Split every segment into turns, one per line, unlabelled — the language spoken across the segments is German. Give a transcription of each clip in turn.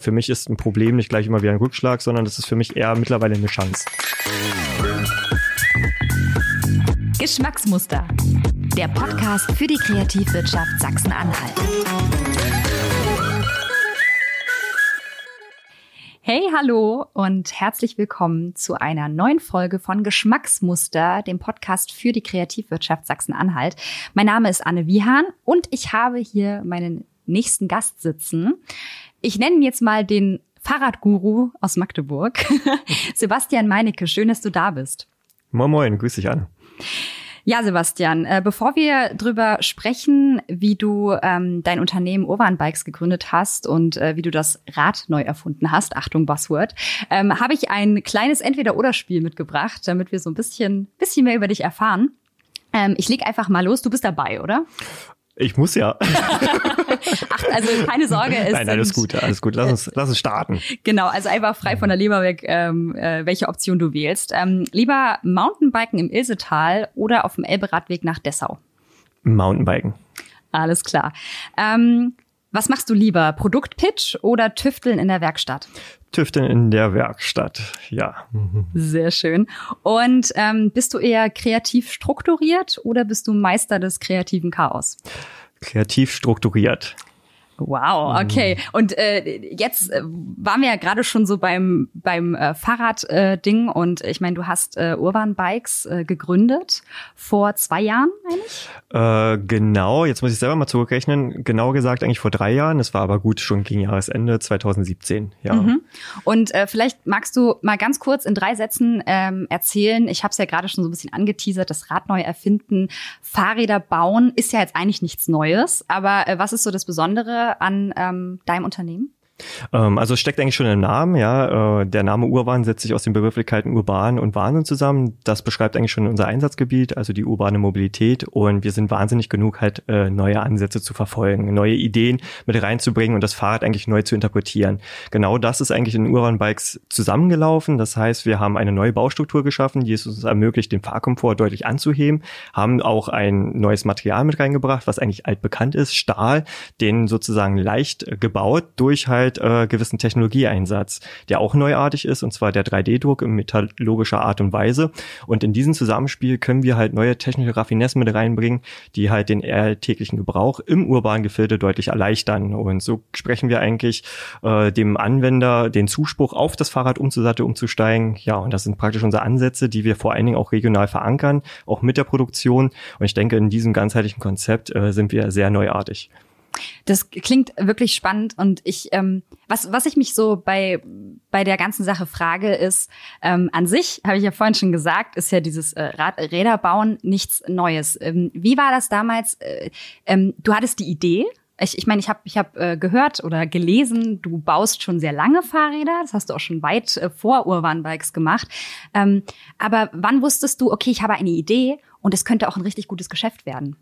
Für mich ist ein Problem nicht gleich immer wie ein Rückschlag, sondern das ist für mich eher mittlerweile eine Chance.
Geschmacksmuster. Der Podcast für die Kreativwirtschaft Sachsen-Anhalt. Hey, hallo und herzlich willkommen zu einer neuen Folge von Geschmacksmuster, dem Podcast für die Kreativwirtschaft Sachsen-Anhalt. Mein Name ist Anne Wiehan und ich habe hier meinen nächsten Gast sitzen. Ich nenne ihn jetzt mal den Fahrradguru aus Magdeburg. Sebastian Meinecke, schön, dass du da bist.
Moin Moin, grüß dich an.
Ja, Sebastian, äh, bevor wir drüber sprechen, wie du ähm, dein Unternehmen Urban Bikes gegründet hast und äh, wie du das Rad neu erfunden hast, Achtung Buzzword, ähm, habe ich ein kleines Entweder-Oder-Spiel mitgebracht, damit wir so ein bisschen, bisschen mehr über dich erfahren. Ähm, ich leg einfach mal los. Du bist dabei, oder?
Ich muss ja.
Ach, also keine Sorge.
Es nein, alles gut, alles gut. Lass uns, lass uns starten.
Genau, also einfach frei von der Leber weg, ähm, äh, welche Option du wählst. Ähm, lieber Mountainbiken im Ilsetal oder auf dem Elberadweg nach Dessau?
Mountainbiken.
Alles klar. Ähm, was machst du lieber? Produktpitch oder Tüfteln in der Werkstatt?
Tüfteln in der Werkstatt, ja.
Sehr schön. Und ähm, bist du eher kreativ strukturiert oder bist du Meister des kreativen Chaos?
Kreativ strukturiert.
Wow, mhm. okay. Und äh, jetzt äh, waren wir ja gerade schon so beim beim äh, Fahrrad-Ding äh, und ich meine, du hast äh, Urban Bikes äh, gegründet vor zwei Jahren
eigentlich? Äh, genau, jetzt muss ich selber mal zurückrechnen. Genau gesagt eigentlich vor drei Jahren. Es war aber gut schon gegen Jahresende 2017. Ja. Mhm.
Und äh, vielleicht magst du mal ganz kurz in drei Sätzen ähm, erzählen. Ich habe es ja gerade schon so ein bisschen angeteasert. Das Rad neu erfinden, Fahrräder bauen ist ja jetzt eigentlich nichts Neues. Aber äh, was ist so das Besondere? An ähm, deinem Unternehmen?
Ähm, also es steckt eigentlich schon im Namen, ja. Äh, der Name Urban setzt sich aus den Begrifflichkeiten urban und Wahnsinn zusammen. Das beschreibt eigentlich schon unser Einsatzgebiet, also die urbane Mobilität. Und wir sind wahnsinnig genug, halt äh, neue Ansätze zu verfolgen, neue Ideen mit reinzubringen und das Fahrrad eigentlich neu zu interpretieren. Genau das ist eigentlich in Urban Bikes zusammengelaufen. Das heißt, wir haben eine neue Baustruktur geschaffen, die es uns ermöglicht, den Fahrkomfort deutlich anzuheben, haben auch ein neues Material mit reingebracht, was eigentlich altbekannt ist, Stahl, den sozusagen leicht gebaut durch halt halt äh, gewissen Technologieeinsatz, der auch neuartig ist, und zwar der 3D-Druck in metallurgischer Art und Weise. Und in diesem Zusammenspiel können wir halt neue technische Raffinessen mit reinbringen, die halt den alltäglichen Gebrauch im urbanen Gefilde deutlich erleichtern. Und so sprechen wir eigentlich äh, dem Anwender den Zuspruch auf das Fahrrad umzusatteln, umzusteigen. Ja, und das sind praktisch unsere Ansätze, die wir vor allen Dingen auch regional verankern, auch mit der Produktion. Und ich denke, in diesem ganzheitlichen Konzept äh, sind wir sehr neuartig.
Das klingt wirklich spannend und ich, ähm, was, was ich mich so bei, bei der ganzen Sache frage, ist, ähm, an sich, habe ich ja vorhin schon gesagt, ist ja dieses äh, Rad Räder bauen nichts Neues. Ähm, wie war das damals? Äh, ähm, du hattest die Idee, ich ich, meine, ich habe ich hab, äh, gehört oder gelesen, du baust schon sehr lange Fahrräder. Das hast du auch schon weit äh, vor Urban Bikes gemacht. Ähm, aber wann wusstest du, okay, ich habe eine Idee und es könnte auch ein richtig gutes Geschäft werden?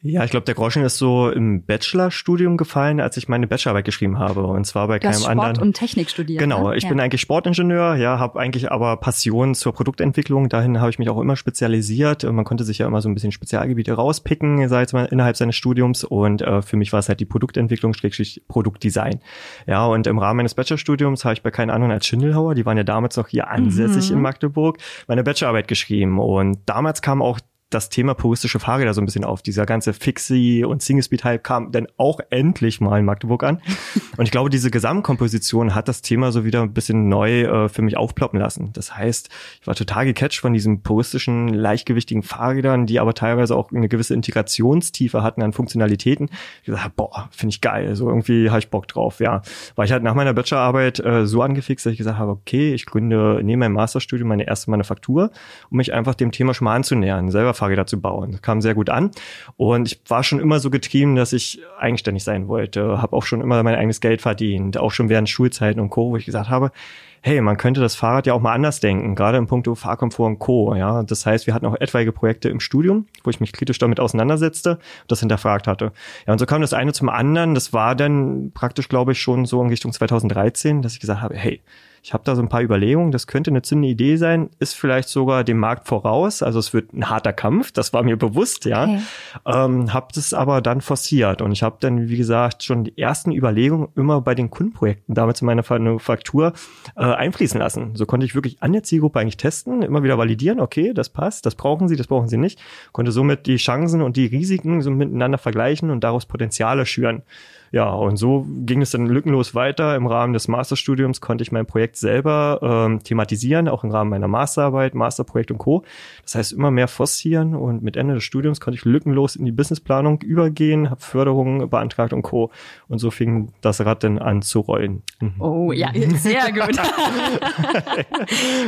Ja, ich glaube, der Groschen ist so im Bachelorstudium gefallen, als ich meine Bachelorarbeit geschrieben habe. Und zwar bei
du
keinem
Sport
anderen.
und Technik studiert.
Genau,
ne?
ich
ja.
bin eigentlich Sportingenieur, ja, habe eigentlich aber Passion zur Produktentwicklung. Dahin habe ich mich auch immer spezialisiert. Man konnte sich ja immer so ein bisschen Spezialgebiete rauspicken, sei mal innerhalb seines Studiums. Und äh, für mich war es halt die Produktentwicklung, Schrägstrich Produktdesign. Ja, und im Rahmen meines Bachelorstudiums habe ich bei keinen anderen als Schindelhauer, die waren ja damals noch hier ansässig mhm. in Magdeburg, meine Bachelorarbeit geschrieben. Und damals kam auch das Thema puristische Fahrräder so ein bisschen auf. Dieser ganze Fixie und Single-Speed-Hype kam dann auch endlich mal in Magdeburg an. Und ich glaube, diese Gesamtkomposition hat das Thema so wieder ein bisschen neu äh, für mich aufploppen lassen. Das heißt, ich war total gecatcht von diesen puristischen, leichtgewichtigen Fahrrädern, die aber teilweise auch eine gewisse Integrationstiefe hatten an Funktionalitäten. Ich gesagt, boah, finde ich geil. So irgendwie habe ich Bock drauf, ja. War ich halt nach meiner Bachelorarbeit äh, so angefixt, dass ich gesagt habe, okay, ich gründe neben meinem Masterstudium meine erste Manufaktur, um mich einfach dem Thema schon mal anzunähern, selber Fahrräder zu bauen. Das kam sehr gut an. Und ich war schon immer so getrieben, dass ich eigenständig sein wollte. Habe auch schon immer mein eigenes Geld verdient, auch schon während Schulzeiten und Co., wo ich gesagt habe, hey, man könnte das Fahrrad ja auch mal anders denken, gerade im Punkto Fahrkomfort und Co. Ja, das heißt, wir hatten auch etwaige Projekte im Studium, wo ich mich kritisch damit auseinandersetzte und das hinterfragt hatte. Ja, und so kam das eine zum anderen. Das war dann praktisch, glaube ich, schon so in Richtung 2013, dass ich gesagt habe, hey, Ich habe da so ein paar Überlegungen, das könnte eine zündende Idee sein, ist vielleicht sogar dem Markt voraus. Also es wird ein harter Kampf, das war mir bewusst, ja. Okay. Ähm, habe das aber dann forciert und ich habe dann, wie gesagt, schon die ersten Überlegungen immer bei den Kundenprojekten damals in meiner Manufaktur äh, einfließen lassen. So konnte ich wirklich an der Zielgruppe eigentlich testen, immer wieder validieren, okay, das passt, das brauchen sie, das brauchen sie nicht. Konnte somit die Chancen und die Risiken so miteinander vergleichen und daraus Potenziale schüren. Ja, und so ging es dann lückenlos weiter. Im Rahmen des Masterstudiums konnte ich mein Projekt selber ähm, thematisieren, auch im Rahmen meiner Masterarbeit, Masterprojekt und Co. Das heißt, immer mehr forcieren und mit Ende des Studiums konnte ich lückenlos in die Businessplanung übergehen, habe Förderungen beantragt und Co. Und so fing das Rad dann an zu rollen.
Mhm. Oh ja, sehr gut.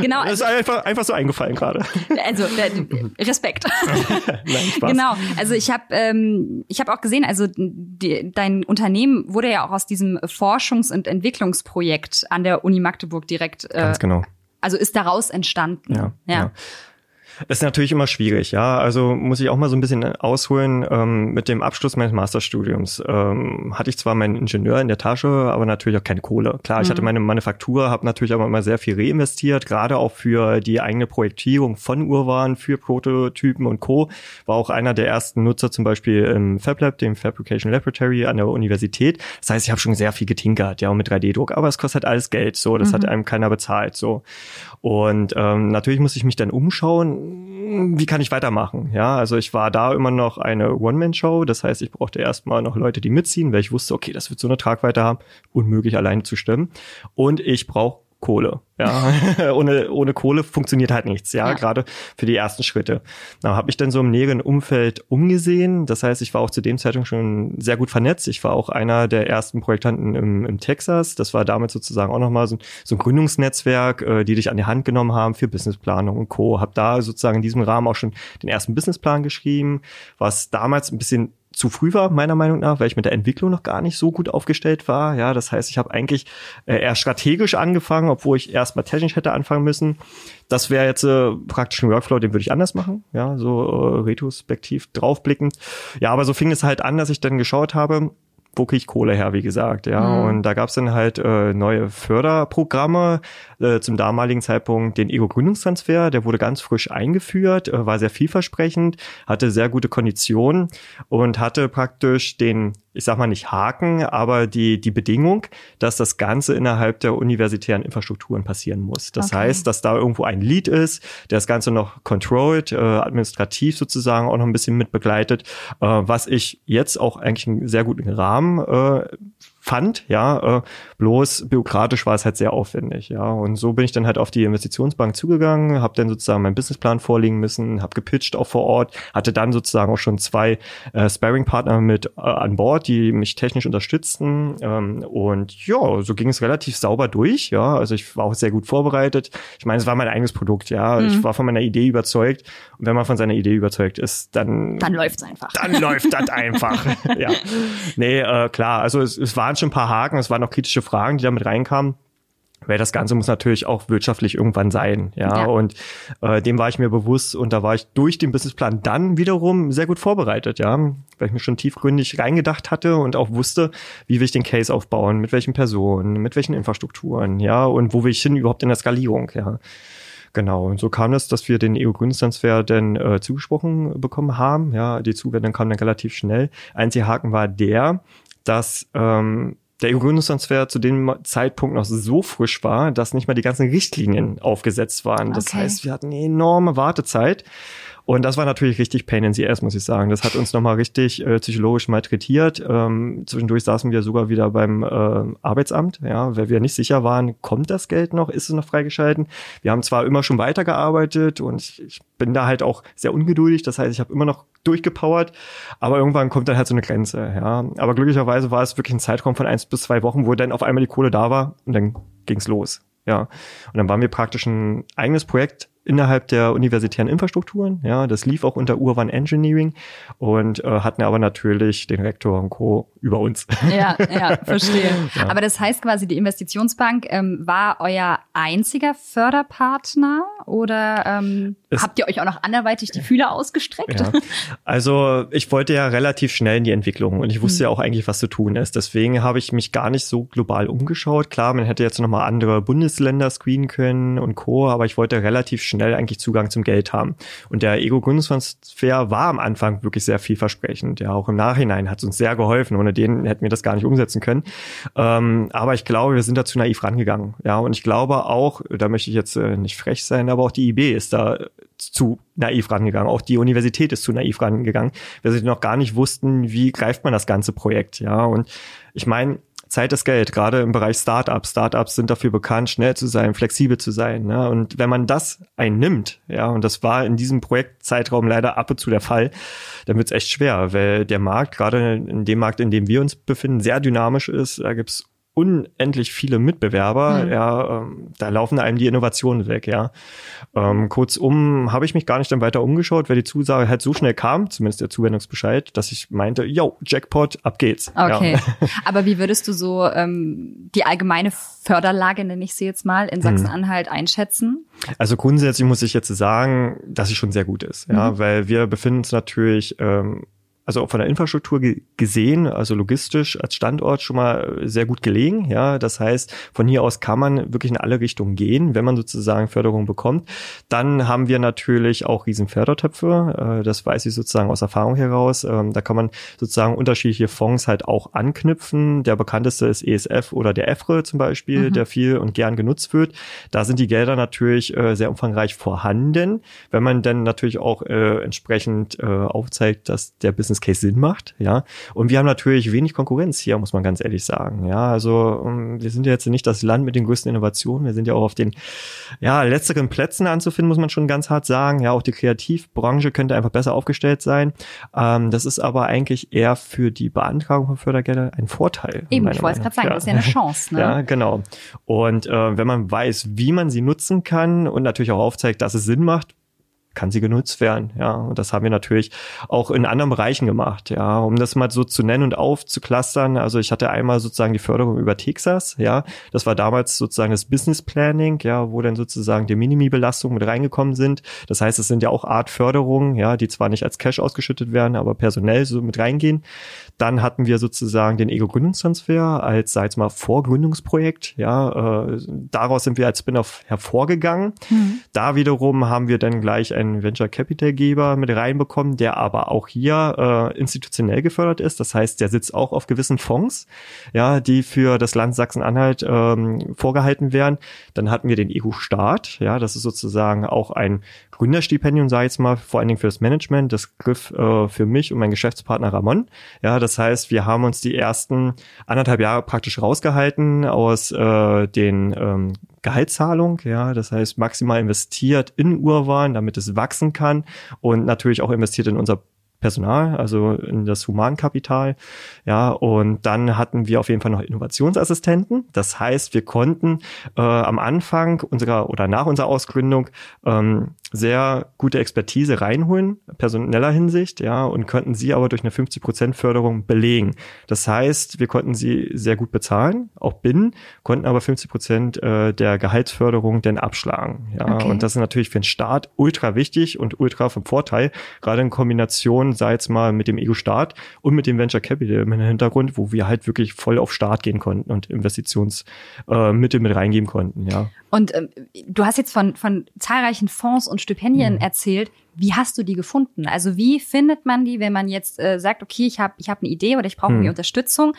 genau. Das ist also einfach, einfach so eingefallen gerade.
Also äh, Respekt. Nein, Spaß. Genau. Also ich habe ähm, ich habe auch gesehen, also die, dein Unternehmen Unternehmen wurde ja auch aus diesem Forschungs- und Entwicklungsprojekt an der Uni Magdeburg direkt.
Äh, Ganz genau.
Also ist daraus entstanden.
ja. ja. ja. Ist natürlich immer schwierig, ja. Also muss ich auch mal so ein bisschen ausholen. Ähm, mit dem Abschluss meines Masterstudiums ähm, hatte ich zwar meinen Ingenieur in der Tasche, aber natürlich auch keine Kohle. Klar, ich mhm. hatte meine Manufaktur, habe natürlich aber immer sehr viel reinvestiert, gerade auch für die eigene Projektierung von Urwaren, für Prototypen und Co. War auch einer der ersten Nutzer zum Beispiel im FabLab, dem Fabrication Laboratory an der Universität. Das heißt, ich habe schon sehr viel getinkert, ja, mit 3D-Druck. Aber es kostet halt alles Geld, so. Das mhm. hat einem keiner bezahlt, so. Und ähm, natürlich muss ich mich dann umschauen, wie kann ich weitermachen? Ja, also ich war da immer noch eine One-Man-Show. Das heißt, ich brauchte erstmal noch Leute, die mitziehen, weil ich wusste, okay, das wird so eine Tragweite haben, unmöglich alleine zu stemmen. Und ich brauche Kohle. Ja, ohne, ohne Kohle funktioniert halt nichts, ja, ja. gerade für die ersten Schritte. Da habe ich dann so im näheren Umfeld umgesehen. Das heißt, ich war auch zu dem Zeitpunkt schon sehr gut vernetzt. Ich war auch einer der ersten Projektanten im, im Texas. Das war damit sozusagen auch nochmal so, so ein Gründungsnetzwerk, äh, die dich an die Hand genommen haben für Businessplanung und Co. Hab da sozusagen in diesem Rahmen auch schon den ersten Businessplan geschrieben, was damals ein bisschen zu früh war, meiner Meinung nach, weil ich mit der Entwicklung noch gar nicht so gut aufgestellt war. Ja, das heißt, ich habe eigentlich äh, eher strategisch angefangen, obwohl ich erstmal technisch hätte anfangen müssen. Das wäre jetzt äh, praktisch ein Workflow, den würde ich anders machen, ja, so äh, retrospektiv draufblickend. Ja, aber so fing es halt an, dass ich dann geschaut habe, wo kriege ich Kohle her, wie gesagt, ja. Mhm. Und da gab es dann halt äh, neue Förderprogramme, äh, zum damaligen Zeitpunkt den Ego-Gründungstransfer, der wurde ganz frisch eingeführt, äh, war sehr vielversprechend, hatte sehr gute Konditionen und hatte praktisch den ich sag mal nicht Haken, aber die, die Bedingung, dass das Ganze innerhalb der universitären Infrastrukturen passieren muss. Das okay. heißt, dass da irgendwo ein Lead ist, der das Ganze noch controlled, äh, administrativ sozusagen auch noch ein bisschen mit begleitet, äh, was ich jetzt auch eigentlich einen sehr guten Rahmen äh, fand, ja, äh, bloß bürokratisch war es halt sehr aufwendig, ja, und so bin ich dann halt auf die Investitionsbank zugegangen, habe dann sozusagen meinen Businessplan vorlegen müssen, habe gepitcht auch vor Ort, hatte dann sozusagen auch schon zwei äh, Sparing-Partner mit äh, an Bord, die mich technisch unterstützten ähm, und ja, so ging es relativ sauber durch, ja, also ich war auch sehr gut vorbereitet. Ich meine, es war mein eigenes Produkt, ja, mhm. ich war von meiner Idee überzeugt und wenn man von seiner Idee überzeugt ist, dann
dann läuft's einfach.
Dann läuft das einfach, ja. Nee, äh, klar, also es, es waren schon ein paar Haken, es waren auch kritische Fragen, die damit reinkamen weil das Ganze muss natürlich auch wirtschaftlich irgendwann sein, ja. ja. Und äh, dem war ich mir bewusst und da war ich durch den Businessplan dann wiederum sehr gut vorbereitet, ja, weil ich mir schon tiefgründig reingedacht hatte und auch wusste, wie will ich den Case aufbauen, mit welchen Personen, mit welchen Infrastrukturen, ja, und wo will ich hin überhaupt in der Skalierung, ja. Genau, und so kam es, dass wir den EU-Gründungstransfer dann äh, zugesprochen bekommen haben. Ja, die Zuwendung kam dann relativ schnell. Einziger Haken war der, dass ähm, der EU-Gründungstransfer zu dem Zeitpunkt noch so frisch war, dass nicht mal die ganzen Richtlinien aufgesetzt waren. Das okay. heißt, wir hatten eine enorme Wartezeit. Und das war natürlich richtig Pain in the Ass, muss ich sagen. Das hat uns nochmal richtig äh, psychologisch malträtiert. Ähm, zwischendurch saßen wir sogar wieder beim äh, Arbeitsamt, ja, weil wir nicht sicher waren, kommt das Geld noch, ist es noch freigeschalten? Wir haben zwar immer schon weitergearbeitet und ich, ich bin da halt auch sehr ungeduldig. Das heißt, ich habe immer noch durchgepowert, aber irgendwann kommt dann halt so eine Grenze, ja. Aber glücklicherweise war es wirklich ein Zeitraum von eins bis zwei Wochen, wo dann auf einmal die Kohle da war und dann ging's los, ja. Und dann waren wir praktisch ein eigenes Projekt innerhalb der universitären Infrastrukturen. Ja, das lief auch unter Urban Engineering und äh, hatten aber natürlich den Rektor und Co. über uns.
Ja, ja, verstehe. Ja. Aber das heißt quasi, die Investitionsbank ähm, war euer einziger Förderpartner oder ähm, habt ihr euch auch noch anderweitig die Fühler ausgestreckt? Ja.
Also ich wollte ja relativ schnell in die Entwicklung und ich wusste mhm. ja auch eigentlich, was zu tun ist. Deswegen habe ich mich gar nicht so global umgeschaut. Klar, man hätte jetzt nochmal andere Bundesländer screenen können und Co., aber ich wollte relativ schnell eigentlich Zugang zum Geld haben. Und der Ego-Gründungstransfer war am Anfang wirklich sehr vielversprechend. Ja, auch im Nachhinein hat es uns sehr geholfen. Ohne den hätten wir das gar nicht umsetzen können. Ähm, aber ich glaube, wir sind da zu naiv rangegangen. Ja, und ich glaube auch, da möchte ich jetzt äh, nicht frech sein, aber auch die IB ist da zu naiv rangegangen. Auch die Universität ist zu naiv rangegangen, weil sie noch gar nicht wussten, wie greift man das ganze Projekt. Ja, und ich meine, Zeit ist Geld, gerade im Bereich Startups. Startups sind dafür bekannt, schnell zu sein, flexibel zu sein. Ne? Und wenn man das einnimmt, ja, und das war in diesem Projektzeitraum leider ab und zu der Fall, dann wird es echt schwer, weil der Markt, gerade in dem Markt, in dem wir uns befinden, sehr dynamisch ist. Da gibt's unendlich viele Mitbewerber, mhm. ja, ähm, da laufen einem die Innovationen weg, ja. Ähm, kurzum habe ich mich gar nicht dann weiter umgeschaut, weil die Zusage halt so schnell kam, zumindest der Zuwendungsbescheid, dass ich meinte, yo, Jackpot, ab geht's.
Okay. Ja. Aber wie würdest du so ähm, die allgemeine Förderlage, nenne ich sie jetzt mal, in Sachsen-Anhalt mhm. einschätzen?
Also grundsätzlich muss ich jetzt sagen, dass sie schon sehr gut ist, ja, mhm. weil wir befinden uns natürlich ähm, also von der Infrastruktur gesehen, also logistisch als Standort schon mal sehr gut gelegen. Ja, das heißt, von hier aus kann man wirklich in alle Richtungen gehen, wenn man sozusagen Förderung bekommt. Dann haben wir natürlich auch riesen Fördertöpfe. Äh, das weiß ich sozusagen aus Erfahrung heraus. Ähm, da kann man sozusagen unterschiedliche Fonds halt auch anknüpfen. Der bekannteste ist ESF oder der EFRE zum Beispiel, mhm. der viel und gern genutzt wird. Da sind die Gelder natürlich äh, sehr umfangreich vorhanden. Wenn man dann natürlich auch äh, entsprechend aufzeigt, dass der Business Business Case Sinn macht, ja. Und wir haben natürlich wenig Konkurrenz hier, muss man ganz ehrlich sagen, ja. Also ähm, wir sind ja jetzt nicht das Land mit den größten Innovationen, wir sind ja auch auf den, ja, letzteren Plätzen anzufinden, muss man schon ganz hart sagen. Ja, auch die Kreativbranche könnte einfach besser aufgestellt sein. Ähm, das ist aber eigentlich eher für die Beantragung von Fördergeldern ein Vorteil.
Eben, ich wollte es gerade sagen, ja. das ist ja eine Chance, ne?
Ja, genau. Und äh, wenn man weiß, wie man sie nutzen kann und natürlich auch aufzeigt, dass es Sinn macht, kann sie genutzt werden. Ja, und das haben wir natürlich auch in anderen Bereichen gemacht. Ja, um das mal so zu nennen und aufzuklustern. Also ich hatte einmal sozusagen die Förderung über Texas. Ja, das war damals sozusagen das Business Planning. Ja, wo dann sozusagen die Minimi-Belastungen mit reingekommen sind. Das heißt, es sind ja auch Art Förderungen, ja, die zwar nicht als Cash ausgeschüttet werden, aber personell so mit reingehen. Dann hatten wir sozusagen den Ego-Gründungstransfer als, sag ich mal, Vorgründungsprojekt. Ja, äh, daraus sind wir als Spin-off hervorgegangen. Mhm. Da wiederum haben wir dann gleich einen Venture Capital Geber mit reinbekommen, der aber auch hier äh, institutionell gefördert ist. Das heißt, der sitzt auch auf gewissen Fonds, ja, die für das Land Sachsen-Anhalt ähm, vorgehalten werden. Dann hatten wir den Ego-Staat, ja, das ist sozusagen auch ein Gründerstipendium, sage ich jetzt mal, vor allen Dingen für das Management. Das griff äh, für mich und meinen Geschäftspartner Ramon. Ja, das heißt, wir haben uns die ersten anderthalb Jahre praktisch rausgehalten aus äh, den ähm, Gehaltszahlung, ja, das heißt maximal investiert in Urwahn, damit es wachsen kann und natürlich auch investiert in unser Personal, also in das Humankapital. Ja, und dann hatten wir auf jeden Fall noch Innovationsassistenten. Das heißt, wir konnten äh, am Anfang unserer oder nach unserer Ausgründung ähm, sehr gute Expertise reinholen, personeller Hinsicht, ja, und könnten sie aber durch eine 50% Förderung belegen. Das heißt, wir konnten sie sehr gut bezahlen, auch binnen, konnten aber 50% äh, der Gehaltsförderung denn abschlagen, ja. Okay. Und das ist natürlich für den Staat ultra wichtig und ultra vom Vorteil, gerade in Kombination, sei es mal mit dem Ego-Staat und mit dem Venture Capital im Hintergrund, wo wir halt wirklich voll auf Start gehen konnten und Investitionsmittel äh, mit reingeben konnten, ja.
Und ähm, du hast jetzt von, von zahlreichen Fonds und Stipendien mhm. erzählt. Wie hast du die gefunden? Also wie findet man die, wenn man jetzt äh, sagt, okay, ich habe ich hab eine Idee oder ich brauche mhm. Unterstützung?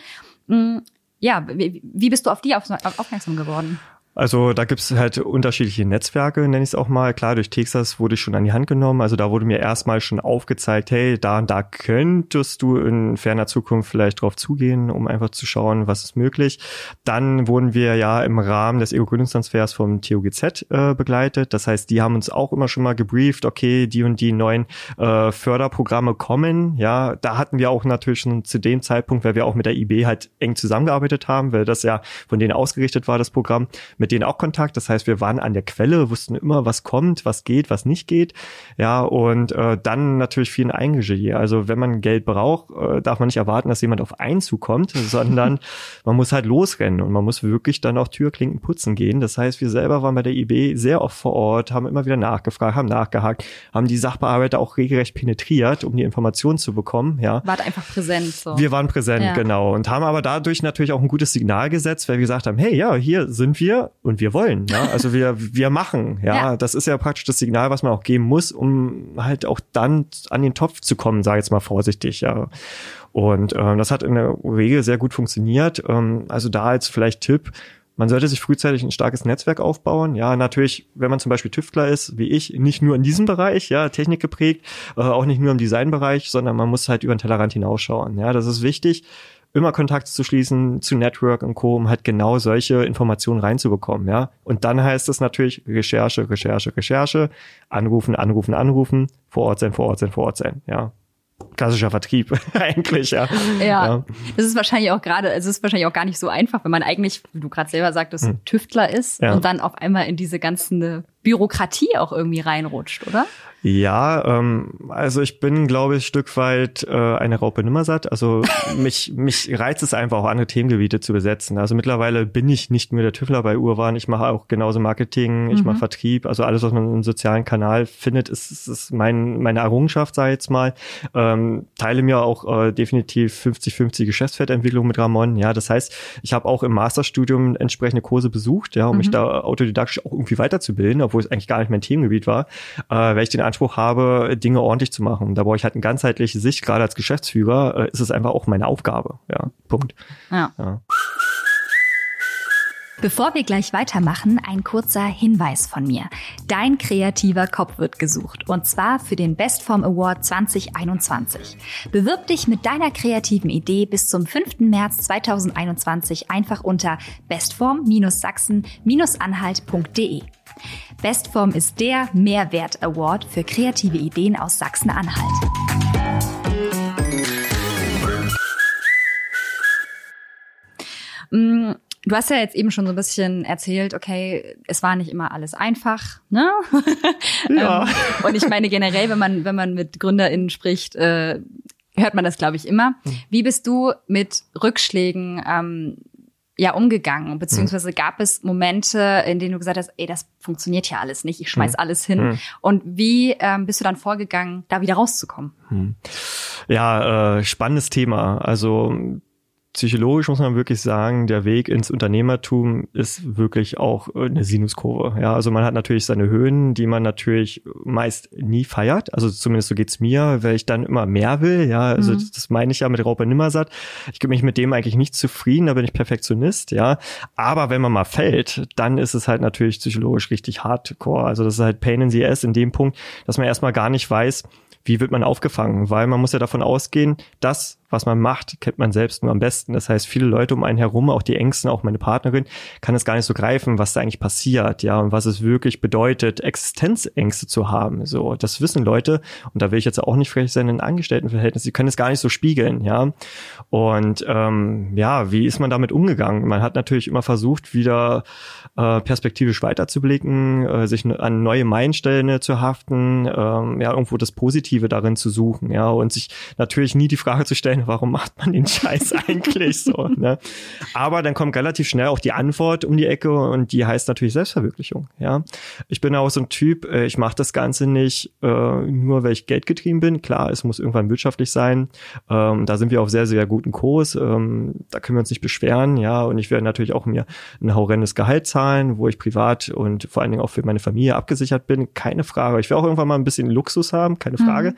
Mhm. Ja, wie, wie bist du auf die auf, aufmerksam geworden?
Also da gibt es halt unterschiedliche Netzwerke, nenne ich es auch mal. Klar, durch Texas wurde ich schon an die Hand genommen. Also da wurde mir erstmal schon aufgezeigt, hey, da und da könntest du in ferner Zukunft vielleicht drauf zugehen, um einfach zu schauen, was ist möglich. Dann wurden wir ja im Rahmen des Ego-Gründungstransfers vom TOGZ äh, begleitet. Das heißt, die haben uns auch immer schon mal gebrieft, okay, die und die neuen äh, Förderprogramme kommen. Ja, da hatten wir auch natürlich schon zu dem Zeitpunkt, weil wir auch mit der IB halt eng zusammengearbeitet haben, weil das ja von denen ausgerichtet war, das Programm mit denen auch Kontakt. Das heißt, wir waren an der Quelle, wussten immer, was kommt, was geht, was nicht geht. Ja, und äh, dann natürlich viel ein Eigenregie. Also wenn man Geld braucht, äh, darf man nicht erwarten, dass jemand auf einen zukommt, sondern man muss halt losrennen und man muss wirklich dann auch Türklinken putzen gehen. Das heißt, wir selber waren bei der IB sehr oft vor Ort, haben immer wieder nachgefragt, haben nachgehakt, haben die Sachbearbeiter auch regelrecht penetriert, um die Informationen zu bekommen. Ja.
Wart einfach präsent. So.
Wir waren präsent, ja. genau. Und haben aber dadurch natürlich auch ein gutes Signal gesetzt, weil wir gesagt haben, hey, ja, hier sind wir und wir wollen. Ja. Also wir, wir machen. Ja. ja. Das ist ja praktisch das Signal, was man auch geben muss, um halt auch dann an den Topf zu kommen, sage ich jetzt mal vorsichtig. Ja. Und ähm, das hat in der Regel sehr gut funktioniert. Ähm, also da als vielleicht Tipp, man sollte sich frühzeitig ein starkes Netzwerk aufbauen. Ja, natürlich, wenn man zum Beispiel Tüftler ist, wie ich, nicht nur in diesem Bereich, ja, Technik geprägt, äh, auch nicht nur im Designbereich, sondern man muss halt über den Tellerrand hinausschauen. Ja, das ist wichtig, immer Kontakte zu schließen zu Network und Co., um halt genau solche Informationen reinzubekommen. Ja, und dann heißt es natürlich Recherche, Recherche, Recherche, anrufen, anrufen, anrufen, vor Ort sein, vor Ort sein, vor Ort sein. Ja, klassischer Vertrieb eigentlich, ja.
ja. ja. Das ist wahrscheinlich auch gerade, es ist wahrscheinlich auch gar nicht so einfach, wenn man eigentlich, wie du gerade selber sagtest, hm. Tüftler ist ja. und dann auf einmal in diese ganzen Bürokratie auch irgendwie reinrutscht, oder?
Ja, ähm, also ich bin, glaube ich, Stück weit äh, eine Raupe Nimmersatt. Also mich, mich reizt es einfach auch andere Themengebiete zu besetzen. Also mittlerweile bin ich nicht mehr der Tüffler bei Urwan. Ich mache auch genauso Marketing, ich mhm. mache Vertrieb. Also alles, was man im sozialen Kanal findet, ist, ist, ist mein, meine Errungenschaft, sage ich jetzt mal. Ähm, teile mir auch äh, definitiv 50-50 Geschäftsfeldentwicklung mit Ramon. Ja, das heißt, ich habe auch im Masterstudium entsprechende Kurse besucht, ja, um mhm. mich da autodidaktisch auch irgendwie weiterzubilden, obwohl es eigentlich gar nicht mein Themengebiet war, äh, weil ich den Anspruch habe, Dinge ordentlich zu machen. Da brauche ich halt eine ganzheitliche Sicht. Gerade als Geschäftsführer äh, ist es einfach auch meine Aufgabe. Ja, Punkt.
Ja. ja. Bevor wir gleich weitermachen, ein kurzer Hinweis von mir. Dein kreativer Kopf wird gesucht und zwar für den Bestform Award 2021. Bewirb dich mit deiner kreativen Idee bis zum 5. März 2021 einfach unter bestform-sachsen-anhalt.de. Bestform ist der Mehrwert Award für kreative Ideen aus Sachsen-Anhalt. Du hast ja jetzt eben schon so ein bisschen erzählt, okay, es war nicht immer alles einfach, ne? Ja. Ähm, und ich meine generell, wenn man wenn man mit GründerInnen spricht, äh, hört man das, glaube ich, immer. Hm. Wie bist du mit Rückschlägen ähm, ja umgegangen? Beziehungsweise hm. gab es Momente, in denen du gesagt hast, ey, das funktioniert ja alles nicht, ich schmeiß hm. alles hin. Und wie ähm, bist du dann vorgegangen, da wieder rauszukommen?
Ja, äh, spannendes Thema. Also psychologisch muss man wirklich sagen, der Weg ins Unternehmertum ist wirklich auch eine Sinuskurve. Ja, also man hat natürlich seine Höhen, die man natürlich meist nie feiert. Also zumindest so geht's mir, weil ich dann immer mehr will. Ja, also mhm. das, das, meine ich ja mit Rauper Nimmersatt. Ich gebe mich mit dem eigentlich nicht zufrieden, da bin ich Perfektionist. Ja, aber wenn man mal fällt, dann ist es halt natürlich psychologisch richtig hardcore. Also das ist halt Pain in the Ass in dem Punkt, dass man erstmal gar nicht weiß, wie wird man aufgefangen? Weil man muss ja davon ausgehen, dass was man macht, kennt man selbst nur am besten. Das heißt, viele Leute um einen herum, auch die Ängsten, auch meine Partnerin, kann es gar nicht so greifen, was da eigentlich passiert, ja, und was es wirklich bedeutet, Existenzängste zu haben. So, das wissen Leute, und da will ich jetzt auch nicht frech sein in Angestelltenverhältnissen, sie können es gar nicht so spiegeln, ja. Und ähm, ja, wie ist man damit umgegangen? Man hat natürlich immer versucht, wieder äh, perspektivisch weiterzublicken, äh, sich an neue Meilensteine zu haften, ähm, ja, irgendwo das Positive darin zu suchen, ja, und sich natürlich nie die Frage zu stellen, warum macht man den Scheiß eigentlich so? Ne? Aber dann kommt relativ schnell auch die Antwort um die Ecke und die heißt natürlich Selbstverwirklichung. Ja, ich bin auch so ein Typ, äh, ich mache das Ganze nicht äh, nur, weil ich geldgetrieben bin. Klar, es muss irgendwann wirtschaftlich sein. Ähm, da sind wir auf sehr, sehr guten Kurs. Ähm, da können wir uns nicht beschweren. Ja, und ich werde natürlich auch mir ein horrendes Gehalt zahlen, wo ich privat und vor allen Dingen auch für meine Familie abgesichert bin. Keine Frage. Ich will auch irgendwann mal ein bisschen Luxus haben, keine Frage. Mhm.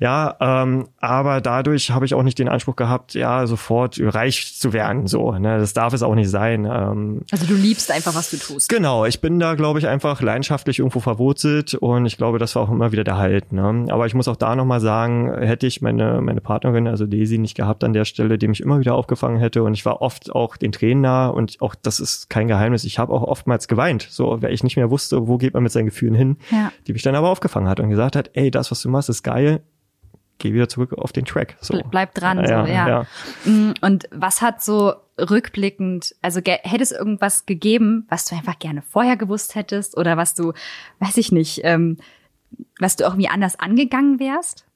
Ja, ähm, aber dadurch habe ich auch nicht den Anspruch gehabt, ja, sofort reich zu werden. So, ne? Das darf es auch nicht sein. Ähm,
also du liebst einfach, was du tust.
Genau, ich bin da, glaube ich, einfach leidenschaftlich irgendwo verwurzelt und ich glaube, das war auch immer wieder der Halt. Ne? Aber ich muss auch da nochmal sagen, hätte ich meine, meine Partnerin, also Daisy, nicht gehabt an der Stelle, die mich immer wieder aufgefangen hätte und ich war oft auch den Tränen nah und auch das ist kein Geheimnis, ich habe auch oftmals geweint, so, weil ich nicht mehr wusste, wo geht man mit seinen Gefühlen hin, ja. die mich dann aber aufgefangen hat und gesagt hat, ey, das, was du machst, ist geil, geh wieder zurück auf den Track. So.
Bleib dran, ja, so, ja. ja. Mm, und was hat so rückblickend, also hätte es irgendwas gegeben, was du einfach gerne vorher gewusst hättest oder was du, weiß ich nicht, ähm, was du irgendwie anders angegangen wärst?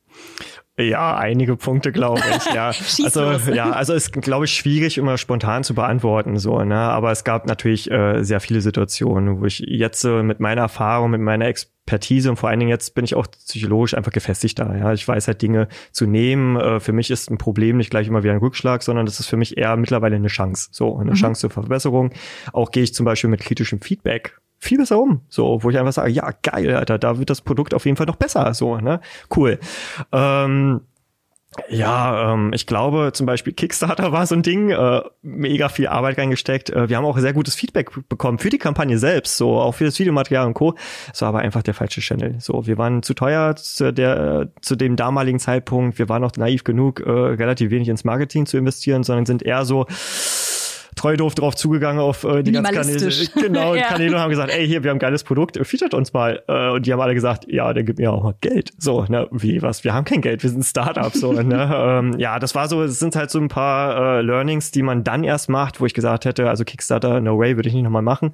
Ja, einige Punkte, glaube ich. Ja, also ja, also es glaube ich schwierig immer spontan zu beantworten so, ne. Aber es gab natürlich äh, sehr viele Situationen, wo ich jetzt äh, mit meiner Erfahrung, mit meiner Expertise und vor allen Dingen jetzt bin ich auch psychologisch einfach gefestigt da. Ja, ich weiß halt Dinge zu nehmen. Äh, für mich ist ein Problem nicht gleich immer wie ein Rückschlag, sondern das ist für mich eher mittlerweile eine Chance. So eine mhm. Chance zur Verbesserung. Auch gehe ich zum Beispiel mit kritischem Feedback viel besser um. So, wo ich einfach sage, ja, geil, Alter, da wird das Produkt auf jeden Fall noch besser. So, ne? Cool. Ähm, ja, ähm, ich glaube zum Beispiel Kickstarter war so ein Ding, äh, mega viel Arbeit reingesteckt. Äh, wir haben auch sehr gutes Feedback bekommen für die Kampagne selbst, so auch für das Videomaterial und Co. Es war aber einfach der falsche Channel. So, wir waren zu teuer zu der zu dem damaligen Zeitpunkt. Wir waren noch naiv genug, äh, relativ wenig ins Marketing zu investieren, sondern sind eher so treu doof drauf zugegangen auf äh, die ganzen Kanäle. Genau, ja. Kanäle und haben gesagt, ey, hier, wir haben ein geiles Produkt, featuret uns mal. Äh, und die haben alle gesagt, ja, dann gib mir auch mal Geld. So, ne, wie, was? Wir haben kein Geld, wir sind Startup. So, ne? ähm, ja, das war so, es sind halt so ein paar äh, Learnings, die man dann erst macht, wo ich gesagt hätte, also Kickstarter, no way, würde ich nicht nochmal machen,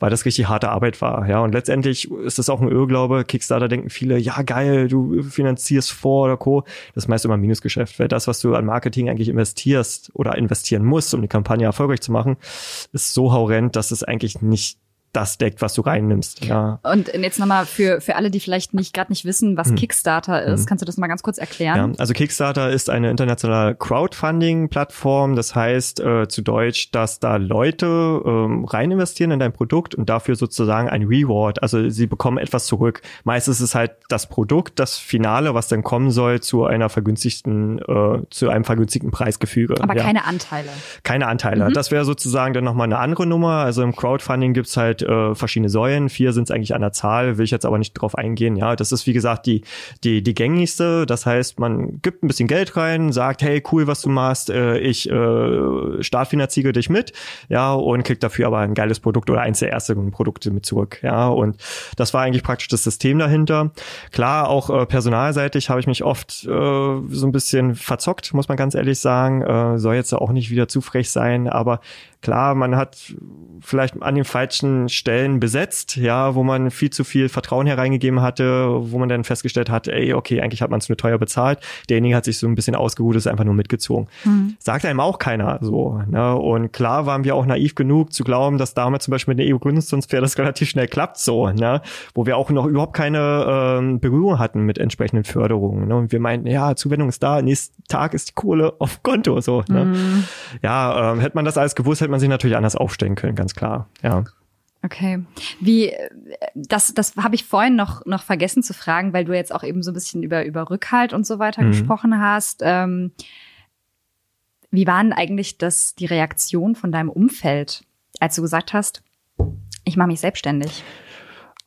weil das richtig harte Arbeit war. Ja, und letztendlich ist das auch ein Irrglaube. Kickstarter denken viele, ja, geil, du finanzierst vor oder co. Das ist meist immer ein Minusgeschäft, weil das, was du an Marketing eigentlich investierst oder investieren musst, um die Kampagne erfolgreich zu machen, ist so horrend, dass es eigentlich nicht das deckt, was du reinnimmst. Ja.
Und jetzt nochmal für, für alle, die vielleicht nicht gerade nicht wissen, was hm. Kickstarter ist, hm. kannst du das mal ganz kurz erklären? Ja,
also Kickstarter ist eine internationale Crowdfunding-Plattform. Das heißt äh, zu Deutsch, dass da Leute ähm, rein investieren in dein Produkt und dafür sozusagen ein Reward. Also sie bekommen etwas zurück. Meistens ist es halt das Produkt, das Finale, was dann kommen soll, zu einer vergünstigten, äh, zu einem vergünstigten Preisgefüge.
Aber ja. keine Anteile.
Keine Anteile. Mhm. Das wäre sozusagen dann nochmal eine andere Nummer. Also im Crowdfunding gibt's halt äh, verschiedene Säulen. Vier sind es eigentlich an der Zahl, will ich jetzt aber nicht drauf eingehen. Ja, das ist wie gesagt die, die, die gängigste. Das heißt, man gibt ein bisschen Geld rein, sagt, hey, cool, was du machst, äh, ich äh, startfinanziere dich mit, ja, und kriegt dafür aber ein geiles Produkt oder eins der ersten Produkte mit zurück. Ja, und das war eigentlich praktisch das System dahinter. Klar, auch äh, personalseitig habe ich mich oft äh, so ein bisschen verzockt, muss man ganz ehrlich sagen. Äh, soll jetzt auch nicht wieder zu frech sein, aber klar, man hat vielleicht an den falschen Stellen besetzt, ja, wo man viel zu viel Vertrauen hereingegeben hatte, wo man dann festgestellt hat, ey, okay, eigentlich hat man es nur teuer bezahlt. Derjenige hat sich so ein bisschen ausgeruht, ist einfach nur mitgezogen. Mhm. Sagt einem auch keiner so. Ne? Und klar waren wir auch naiv genug zu glauben, dass damals zum Beispiel mit der EU-Gründungstransfer das relativ schnell klappt so, ne? wo wir auch noch überhaupt keine ähm, Berührung hatten mit entsprechenden Förderungen. Ne? Und wir meinten, ja, Zuwendung ist da, nächsten Tag ist die Kohle auf Konto. so. Ne? Mhm. Ja, ähm, hätte man das alles gewusst, hätte man sich natürlich anders aufstellen können, ganz klar. Ja.
Okay. Wie das das habe ich vorhin noch noch vergessen zu fragen, weil du jetzt auch eben so ein bisschen über über Rückhalt und so weiter mhm. gesprochen hast. Ähm, wie waren eigentlich das die Reaktion von deinem Umfeld, als du gesagt hast, ich mache mich selbstständig?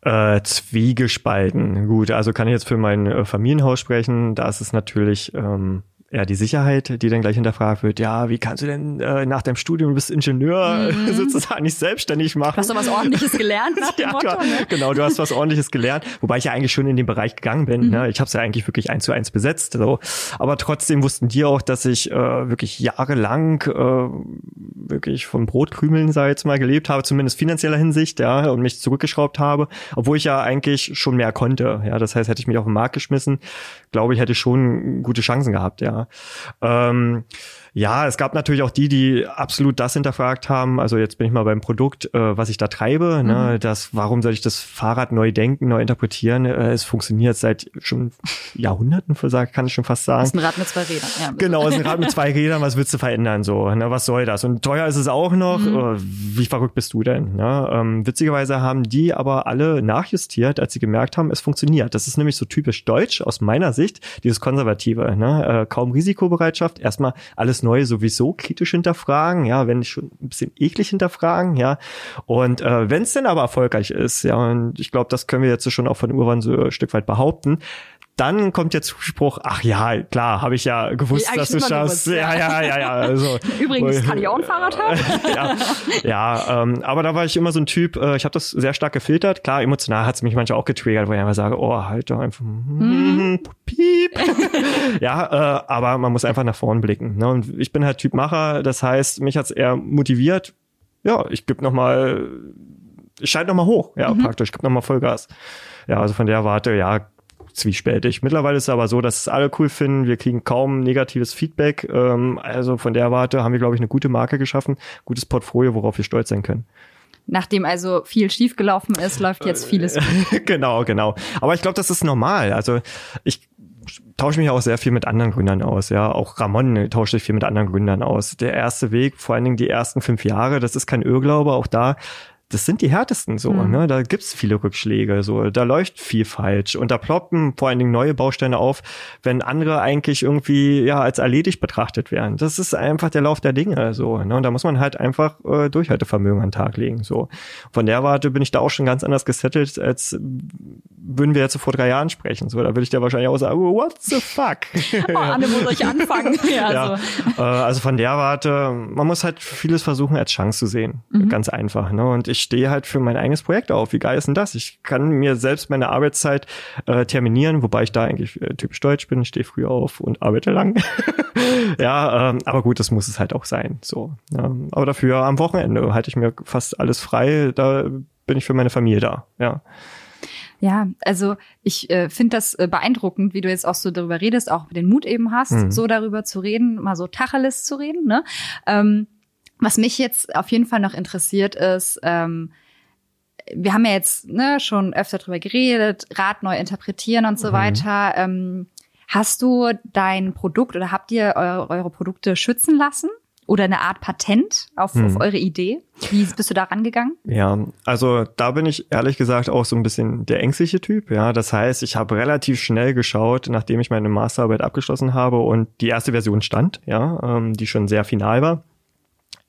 Äh, zwiegespalten. Gut, also kann ich jetzt für mein äh, Familienhaus sprechen. Da ist es natürlich ähm, ja, die Sicherheit, die dann gleich hinterfragt wird, ja, wie kannst du denn äh, nach deinem Studium, du bist Ingenieur, mhm. sozusagen nicht selbstständig machen? Du
hast doch was ordentliches gelernt nach dem ja, Motto, ne?
Genau, du hast was ordentliches gelernt, wobei ich ja eigentlich schon in den Bereich gegangen bin. Mhm. Ne? Ich habe es ja eigentlich wirklich eins zu eins besetzt. So. Aber trotzdem wussten die auch, dass ich äh, wirklich jahrelang äh, wirklich von Brotkrümeln, sei jetzt mal, gelebt habe, zumindest finanzieller Hinsicht, ja, und mich zurückgeschraubt habe, obwohl ich ja eigentlich schon mehr konnte. Ja, das heißt, hätte ich mich auf den Markt geschmissen, glaube ich, hätte ich schon gute Chancen gehabt, ja. Ähm, ja, es gab natürlich auch die, die absolut das hinterfragt haben. Also jetzt bin ich mal beim Produkt, äh, was ich da treibe. Ne? Mhm. Ne? Das, warum soll ich das Fahrrad neu denken, neu interpretieren? Äh, es funktioniert seit schon Jahrhunderten, kann ich schon fast sagen. Es
ist ein Rad mit zwei Rädern. Ja,
genau, es ist ein Rad mit zwei Rädern. Was willst du verändern? So, ne? was soll das? Und teuer ist es auch noch. Mhm. Äh, wie verrückt bist du denn? Ne? Ähm, witzigerweise haben die aber alle nachjustiert, als sie gemerkt haben, es funktioniert. Das ist nämlich so typisch deutsch aus meiner Sicht, dieses konservative. Ne? Äh, kaum Risikobereitschaft, erstmal alles Neue sowieso kritisch hinterfragen, ja, wenn nicht schon ein bisschen eklig hinterfragen, ja. Und äh, wenn es denn aber erfolgreich ist, ja, und ich glaube, das können wir jetzt schon auch von Urban so ein Stück weit behaupten, dann kommt der Zuspruch, ach ja, klar, habe ich ja gewusst,
Ja,
dass du schaffst. Ja, ja, ja, ja. Also,
Übrigens, kann ich auch ein Fahrrad haben?
ja, ja ähm, aber da war ich immer so ein Typ, äh, ich habe das sehr stark gefiltert. Klar, emotional hat es mich manchmal auch getriggert, wo ich einfach sage, oh, halt doch einfach,
Mhm.
piep. ja, äh, aber man muss einfach nach vorn blicken. Ne? Und ich bin halt Typ Macher, das heißt, mich hat's eher motiviert, ja, ich gebe nochmal, ich schalte nochmal hoch, ja, praktisch, gebe nochmal Vollgas. Ja, also von der Warte, ja, zwiespältig. Mittlerweile ist es aber so, dass es alle cool finden. Wir kriegen kaum negatives Feedback. Ähm, also von der Warte haben wir, glaube ich, eine gute Marke geschaffen, gutes Portfolio, worauf wir stolz sein können.
Nachdem also viel schiefgelaufen ist, läuft jetzt vieles.
genau, genau. Aber ich glaube, das ist normal. Also ich tausche mich auch sehr viel mit anderen Gründern aus. Ja, auch Ramon tauscht sich viel mit anderen Gründern aus. Der erste Weg, vor allen Dingen die ersten fünf Jahre, das ist kein Irrglaube. Auch da das sind die härtesten so,
Mhm.
ne? Da gibt's viele Rückschläge, so, da läuft viel falsch und da ploppen vor allen Dingen neue Bausteine auf, wenn andere eigentlich irgendwie ja als erledigt betrachtet werden. Das ist einfach der Lauf der Dinge, so, ne? Und da muss man halt einfach äh, Durchhaltevermögen an den Tag legen, so. Von der Warte bin ich da auch schon ganz anders gesettelt, als würden wir jetzt so vor drei Jahren sprechen, so. Da würde ich dir wahrscheinlich auch sagen, what the fuck?
Oh, Anne, wo soll ich anfangen? Ja,
Ja,
also.
äh, also von der Warte, man muss halt vieles versuchen als Chance zu sehen. Ganz einfach. Ne? Und ich stehe halt für mein eigenes Projekt auf. Wie geil ist denn das? Ich kann mir selbst meine Arbeitszeit äh, terminieren, wobei ich da eigentlich äh, typisch deutsch bin. Ich stehe früh auf und arbeite lang. ja, ähm, aber gut, das muss es halt auch sein. So. Ja. Aber dafür am Wochenende halte ich mir fast alles frei. Da bin ich für meine Familie da. Ja.
Ja, also ich äh, finde das äh, beeindruckend, wie du jetzt auch so darüber redest, auch den Mut eben hast,
Mhm.
so darüber zu reden, mal so Tacheles zu reden. Ne? Ähm, was mich jetzt auf jeden Fall noch interessiert ist, ähm, wir haben ja jetzt ne, schon öfter drüber geredet, Rad neu interpretieren und so
Mhm.
weiter. Ähm, hast du dein Produkt oder habt ihr eure, eure Produkte schützen lassen? Oder eine Art Patent auf,
Mhm.
auf eure Idee? Wie bist du da rangegangen?
Ja, also da bin ich ehrlich gesagt auch so ein bisschen der ängstliche Typ. Ja, das heißt, ich habe relativ schnell geschaut, nachdem ich meine Masterarbeit abgeschlossen habe und die erste Version stand, ja, ähm, die schon sehr final war.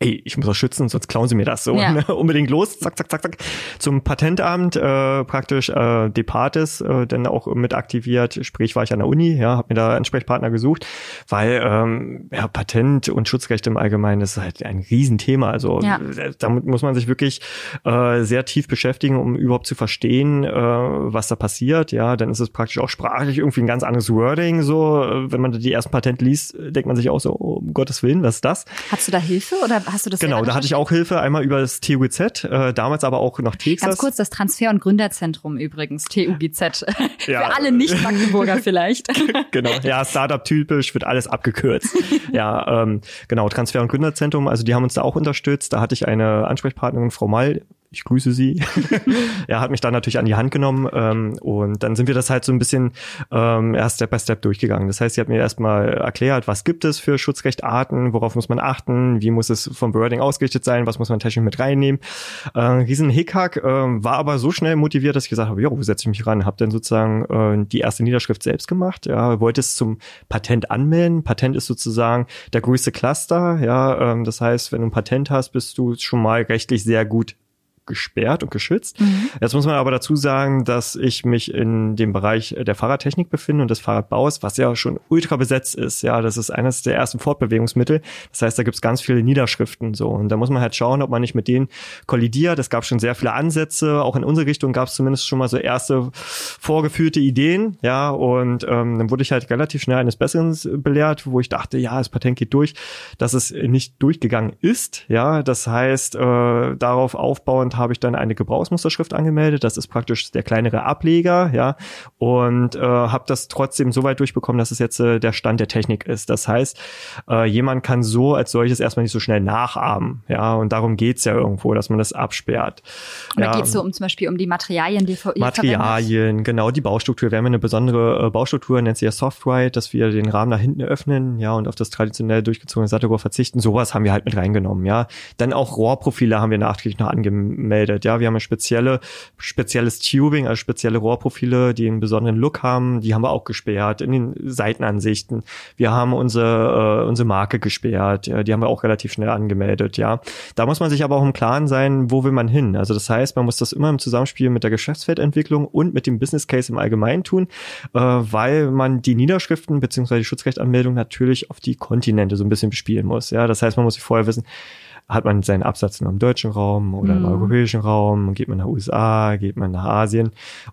Ey, ich muss das schützen, sonst klauen sie mir das so.
Ja.
Ne? Unbedingt los, zack, zack, zack, zack. Zum Patentamt äh, praktisch äh, Departes äh, dann auch mit aktiviert. Sprich, war ich an der Uni, ja, habe mir da Ansprechpartner gesucht, weil ähm, ja, Patent und Schutzrecht im Allgemeinen das ist halt ein Riesenthema. Also
Ja.
äh, damit muss man sich wirklich äh, sehr tief beschäftigen, um überhaupt zu verstehen, äh, was da passiert. Ja, dann ist es praktisch auch sprachlich irgendwie ein ganz anderes Wording. So, wenn man die ersten Patent liest, denkt man sich auch so, oh, um Gottes Willen, was ist das?
Hast du da Hilfe oder hast du das
Genau, da hatte ich auch Hilfe, einmal über das TUGZ, äh, damals aber auch noch Texas.
Ganz kurz, das Transfer- und Gründerzentrum übrigens, TUGZ.
Ja.
Für alle Nicht-Magdeburger vielleicht.
genau, ja, Startup-typisch wird alles abgekürzt. ja, ähm, genau, Transfer- und Gründerzentrum, also die haben uns da auch unterstützt. Da hatte ich eine Ansprechpartnerin, Frau Mall, ich grüße sie. er hat mich da natürlich an die Hand genommen ähm, und dann sind wir das halt so ein bisschen ähm, erst Step by Step durchgegangen. Das heißt, sie hat mir erstmal erklärt, was gibt es für Schutzrechtarten, worauf muss man achten, wie muss es vom Wording ausgerichtet sein, was muss man technisch mit reinnehmen. Äh, riesen Hickhack, äh, war aber so schnell motiviert, dass ich gesagt habe, ja, wo setze ich mich ran? Habe dann sozusagen äh, die erste Niederschrift selbst gemacht, ja, wollte es zum Patent anmelden. Patent ist sozusagen der größte Cluster, ja, ähm, das heißt, wenn du ein Patent hast, bist du schon mal rechtlich sehr gut gesperrt und geschützt. Jetzt muss man aber dazu sagen, dass ich mich in dem Bereich der Fahrradtechnik befinde und des Fahrradbaus, was ja schon ultra besetzt ist. Ja, das ist eines der ersten Fortbewegungsmittel. Das heißt, da gibt's ganz viele Niederschriften so und da muss man halt schauen, ob man nicht mit denen kollidiert. Es gab schon sehr viele Ansätze, auch in unsere Richtung gab es zumindest schon mal so erste vorgeführte Ideen. Ja, und ähm, dann wurde ich halt relativ schnell eines Besseren belehrt, wo ich dachte, ja, das Patent geht durch, dass es nicht durchgegangen ist. Ja, das heißt, äh, darauf aufbauend habe ich dann eine Gebrauchsmusterschrift angemeldet. Das ist praktisch der kleinere Ableger, ja, und äh, habe das trotzdem so weit durchbekommen, dass es jetzt äh, der Stand der Technik ist. Das heißt, äh, jemand kann so als solches erstmal nicht so schnell nachahmen, ja, und darum geht's ja irgendwo, dass man das absperrt.
Und da
ja.
geht es so um zum Beispiel um die Materialien, die ihr.
Materialien, genau, die Baustruktur. Wir haben eine besondere äh, Baustruktur, nennt sich ja Softride, dass wir den Rahmen nach hinten öffnen, ja, und auf das traditionell durchgezogene Sattelrohr verzichten. Sowas haben wir halt mit reingenommen, ja. Dann auch Rohrprofile haben wir nachträglich noch angemerkt, abgemeldet. Ja, wir haben ein spezielle, spezielles Tubing, also spezielle Rohrprofile, die einen besonderen Look haben, die haben wir auch gesperrt in den Seitenansichten. Wir haben unsere, äh, unsere Marke gesperrt, die haben wir auch relativ schnell angemeldet, ja. Da muss man sich aber auch im Klaren sein, wo will man hin. Also das heißt, man muss das immer im Zusammenspiel mit der Geschäftsfeldentwicklung und mit dem Business Case im Allgemeinen tun, äh, weil man die Niederschriften beziehungsweise die Schutzrechtanmeldung natürlich auf die Kontinente so ein bisschen bespielen muss. Ja, das heißt, man muss sich vorher wissen, hat man seinen Absatz nur im deutschen Raum oder im mhm. europäischen Raum, geht man nach USA, geht man nach Asien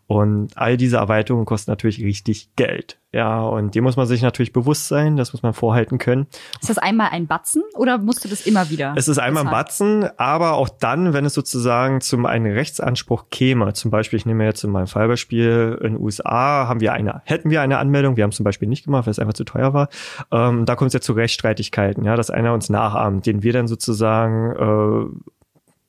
und all diese Erweiterungen kosten natürlich richtig Geld. Ja, und dem muss man sich natürlich bewusst sein, das muss man vorhalten können.
Ist das einmal ein Batzen oder musst du das immer wieder?
Es ist einmal ein Batzen, aber auch dann, wenn es sozusagen zum einen Rechtsanspruch käme, zum Beispiel, ich nehme jetzt in meinem Fallbeispiel in den USA, haben wir eine, hätten wir eine Anmeldung, wir haben es zum Beispiel nicht gemacht, weil es einfach zu teuer war. Ähm, da kommt es ja zu Rechtsstreitigkeiten, ja, dass einer uns nachahmt, den wir dann sozusagen äh,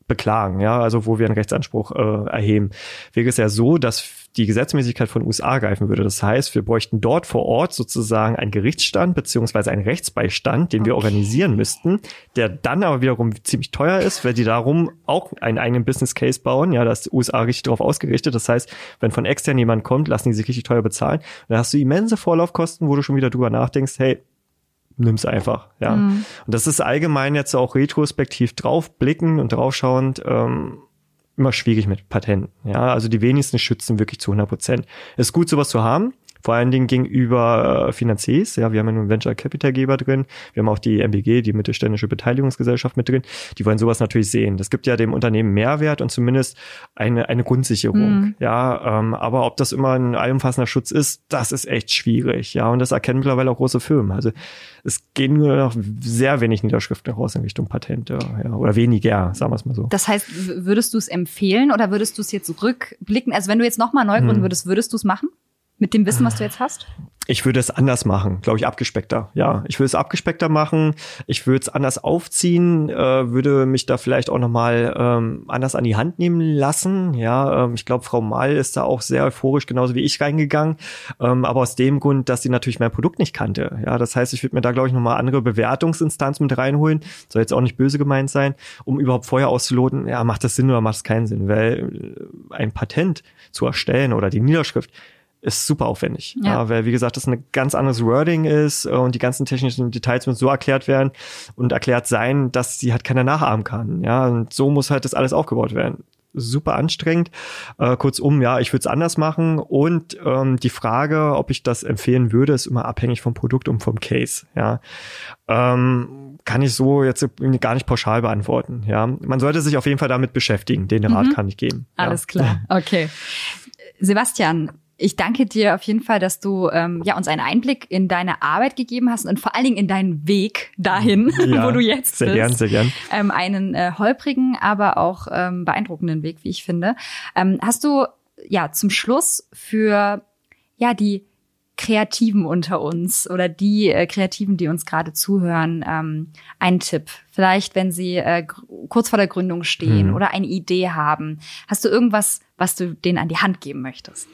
beklagen, ja, also wo wir einen Rechtsanspruch äh, erheben. Wäre es ja so, dass die Gesetzmäßigkeit von USA greifen würde. Das heißt, wir bräuchten dort vor Ort sozusagen einen Gerichtsstand beziehungsweise einen Rechtsbeistand, den wir organisieren müssten, der dann aber wiederum ziemlich teuer ist, weil die darum auch einen eigenen Business Case bauen. Ja, da ist die USA richtig darauf ausgerichtet. Das heißt, wenn von extern jemand kommt, lassen die sich richtig teuer bezahlen. Dann hast du immense Vorlaufkosten, wo du schon wieder drüber nachdenkst, hey, nimm's einfach, ja. Mhm. Und das ist allgemein jetzt auch retrospektiv draufblicken und draufschauend, ähm, immer schwierig mit Patenten. Ja, also die wenigsten schützen wirklich zu 100 Prozent. Es ist gut, sowas zu haben. Vor allen Dingen gegenüber äh, Finanziers. Ja, wir haben ja nun Venture Capital Geber drin. Wir haben auch die MBG, die mittelständische Beteiligungsgesellschaft mit drin. Die wollen sowas natürlich sehen. Das gibt ja dem Unternehmen Mehrwert und zumindest eine, eine Grundsicherung. Mhm. Ja, ähm, aber ob das immer ein allumfassender Schutz ist, das ist echt schwierig. Ja, und das erkennen mittlerweile auch große Firmen. Also es gehen nur noch sehr wenig Niederschriften raus in Richtung Patente. Ja, oder weniger, sagen wir es mal so.
Das heißt, würdest du es empfehlen oder würdest du es jetzt rückblicken? Also wenn du jetzt nochmal neu gründen hm. würdest, würdest du es machen? Mit dem Wissen, was du jetzt hast?
Ich würde es anders machen, glaube ich, abgespeckter. Ja, ich würde es abgespeckter machen. Ich würde es anders aufziehen, äh, würde mich da vielleicht auch nochmal ähm, anders an die Hand nehmen lassen. Ja, ähm, ich glaube, Frau Mal ist da auch sehr euphorisch, genauso wie ich reingegangen. Ähm, aber aus dem Grund, dass sie natürlich mein Produkt nicht kannte. Ja, das heißt, ich würde mir da, glaube ich, nochmal andere Bewertungsinstanzen mit reinholen. Soll jetzt auch nicht böse gemeint sein, um überhaupt vorher auszuloten, ja, macht das Sinn oder macht es keinen Sinn? Weil äh, ein Patent zu erstellen oder die Niederschrift, ist super aufwendig. Ja. weil, wie gesagt, das ein ganz anderes Wording ist äh, und die ganzen technischen Details müssen so erklärt werden und erklärt sein, dass sie halt keiner nachahmen kann. Ja, und so muss halt das alles aufgebaut werden. Super anstrengend. Äh, kurzum, ja, ich würde es anders machen. Und ähm, die Frage, ob ich das empfehlen würde, ist immer abhängig vom Produkt und vom Case. Ja, ähm, kann ich so jetzt gar nicht pauschal beantworten. Ja, man sollte sich auf jeden Fall damit beschäftigen. Den Rat mhm. kann ich geben.
Alles ja. klar. Okay. Sebastian, ich danke dir auf jeden Fall, dass du ähm, ja uns einen Einblick in deine Arbeit gegeben hast und vor allen Dingen in deinen Weg dahin, ja, wo du jetzt
sehr
bist.
Gern, sehr gern.
Ähm, einen äh, holprigen, aber auch ähm, beeindruckenden Weg, wie ich finde. Ähm, hast du ja zum Schluss für ja die Kreativen unter uns oder die äh, Kreativen, die uns gerade zuhören, ähm, einen Tipp. Vielleicht, wenn sie äh, kurz vor der Gründung stehen hm. oder eine Idee haben. Hast du irgendwas, was du denen an die Hand geben möchtest?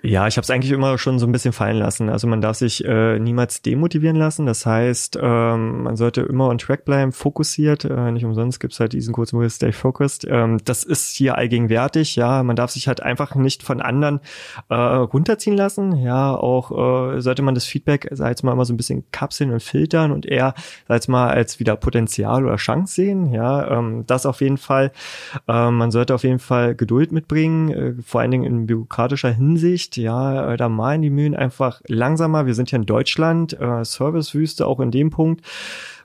Ja, ich habe es eigentlich immer schon so ein bisschen fallen lassen. Also man darf sich äh, niemals demotivieren lassen. Das heißt, ähm, man sollte immer on track bleiben, fokussiert. Äh, nicht umsonst gibt's halt diesen kurzen Begriff Stay Focused. Ähm, das ist hier allgegenwärtig. Ja, man darf sich halt einfach nicht von anderen äh, runterziehen lassen. Ja, auch äh, sollte man das Feedback, sag jetzt mal, immer so ein bisschen kapseln und filtern und eher, sag jetzt mal, als wieder Potenzial oder Chance sehen. Ja, ähm, das auf jeden Fall. Äh, man sollte auf jeden Fall Geduld mitbringen, äh, vor allen Dingen in bürokratischer Hinsicht nicht. Ja, äh, da malen die Mühlen einfach langsamer. Wir sind hier in Deutschland, äh, Servicewüste auch in dem Punkt.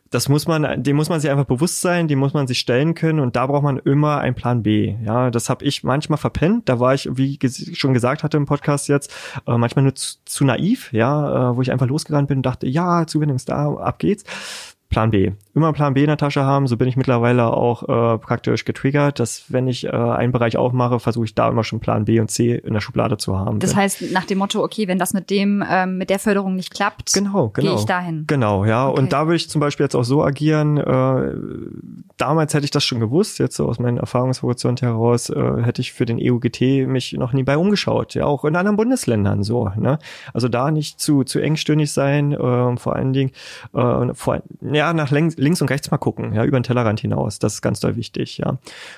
Das muss man, dem muss man sich einfach bewusst sein, dem muss man sich stellen können und da braucht man immer einen Plan B. Ja, das habe ich manchmal verpennt. Da war ich, wie ges schon gesagt hatte im Podcast jetzt, äh, manchmal nur zu, zu naiv, ja, äh, wo ich einfach losgerannt bin und dachte, ja, Zuwendung ist da, ab geht's. Plan B. Immer Plan B in der Tasche haben. So bin ich mittlerweile auch äh, praktisch getriggert, dass wenn ich äh, einen Bereich aufmache, versuche ich da immer schon Plan B und C in der Schublade zu haben.
Das heißt nach dem Motto, okay, wenn das mit dem ähm, mit der Förderung nicht klappt,
genau, genau.
gehe ich dahin.
Genau, ja. Okay. Und da würde ich zum Beispiel jetzt auch so agieren. Äh, damals hätte ich das schon gewusst. Jetzt so aus meinem Erfahrungshorizont heraus äh, hätte ich für den EUGT mich noch nie bei umgeschaut. Ja, auch in anderen Bundesländern so. Ne? Also da nicht zu zu engstirnig sein. Äh, vor allen Dingen äh, vor, ja nach längst links und rechts mal gucken, ja, über den Tellerrand hinaus. Das ist ganz doll wichtig, ja.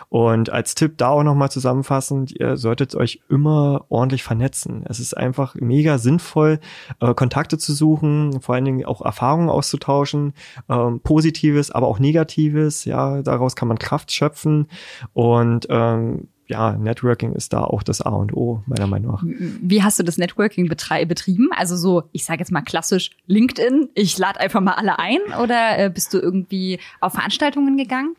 Und als Tipp da auch nochmal zusammenfassend, ihr solltet euch immer ordentlich vernetzen. Es ist einfach mega sinnvoll, äh, Kontakte zu suchen, vor allen Dingen auch Erfahrungen auszutauschen, ähm, Positives, aber auch Negatives, ja, daraus kann man Kraft schöpfen und ähm, ja, Networking ist da auch das A und O, meiner Meinung nach.
Wie hast du das Networking betrieben? Also so, ich sage jetzt mal klassisch LinkedIn, ich lade einfach mal alle ein oder äh, bist du irgendwie auf Veranstaltungen gegangen?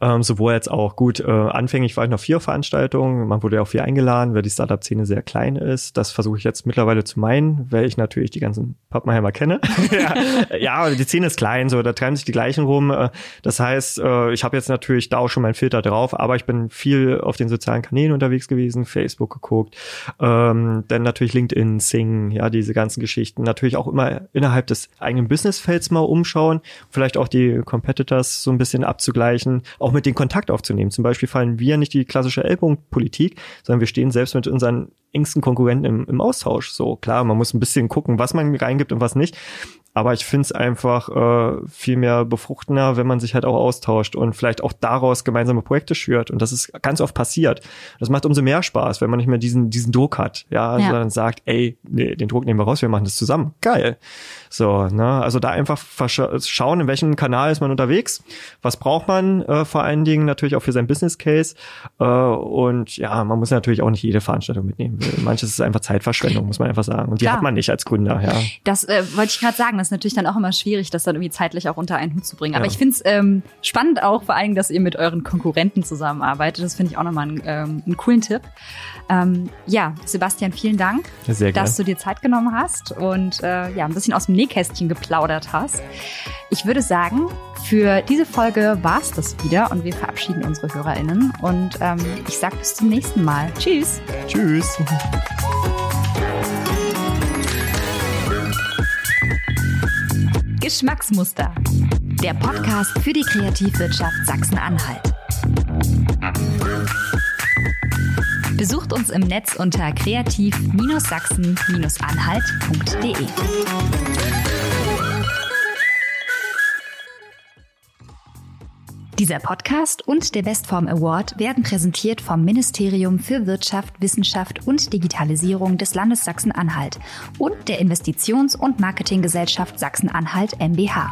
Ähm, sowohl jetzt auch gut, äh, anfänglich war ich noch vier Veranstaltungen, man wurde ja auch viel eingeladen, weil die Startup-Szene sehr klein ist. Das versuche ich jetzt mittlerweile zu meinen, weil ich natürlich die ganzen Pappenheimer kenne. ja, ja, die Szene ist klein, so da treiben sich die gleichen rum. Äh, das heißt, äh, ich habe jetzt natürlich da auch schon meinen Filter drauf, aber ich bin viel auf den sozialen Kanälen unterwegs gewesen, Facebook geguckt, ähm, dann natürlich LinkedIn, Sing, ja, diese ganzen Geschichten. Natürlich auch immer innerhalb des eigenen Businessfelds mal umschauen, vielleicht auch die Competitors so ein bisschen abzugleichen, auch mit den Kontakt aufzunehmen. Zum Beispiel fallen wir nicht die klassische Ellbogenpolitik, sondern wir stehen selbst mit unseren engsten Konkurrenten im, im Austausch. So klar, man muss ein bisschen gucken, was man reingibt und was nicht. Aber ich finde es einfach äh, viel mehr befruchtender, wenn man sich halt auch austauscht und vielleicht auch daraus gemeinsame Projekte schürt. Und das ist ganz oft passiert. Das macht umso mehr Spaß, wenn man nicht mehr diesen, diesen Druck hat. Ja, ja. sondern sagt, ey, nee, den Druck nehmen wir raus, wir machen das zusammen. Geil. So, ne? Also da einfach schauen, in welchem Kanal ist man unterwegs, was braucht man äh, vor allen Dingen natürlich auch für sein Business Case. Äh, und ja, man muss natürlich auch nicht jede Veranstaltung mitnehmen. Manches ist einfach Zeitverschwendung, muss man einfach sagen. Und die Klar. hat man nicht als Gründer, ja.
Das äh, wollte ich gerade sagen, ist natürlich dann auch immer schwierig, das dann irgendwie zeitlich auch unter einen Hut zu bringen. Aber ja. ich finde es ähm, spannend auch vor allem, dass ihr mit euren Konkurrenten zusammenarbeitet. Das finde ich auch nochmal einen, ähm, einen coolen Tipp. Ähm, ja, Sebastian, vielen Dank, dass du dir Zeit genommen hast und äh, ja, ein bisschen aus dem Nähkästchen geplaudert hast. Ich würde sagen, für diese Folge war es das wieder und wir verabschieden unsere HörerInnen und ähm, ich sage bis zum nächsten Mal. Tschüss.
Tschüss.
Geschmacksmuster. Der Podcast für die Kreativwirtschaft Sachsen-Anhalt. Besucht uns im Netz unter kreativ-sachsen-anhalt.de. Dieser Podcast und der Bestform Award werden präsentiert vom Ministerium für Wirtschaft, Wissenschaft und Digitalisierung des Landes Sachsen-Anhalt und der Investitions- und Marketinggesellschaft Sachsen-Anhalt MBH.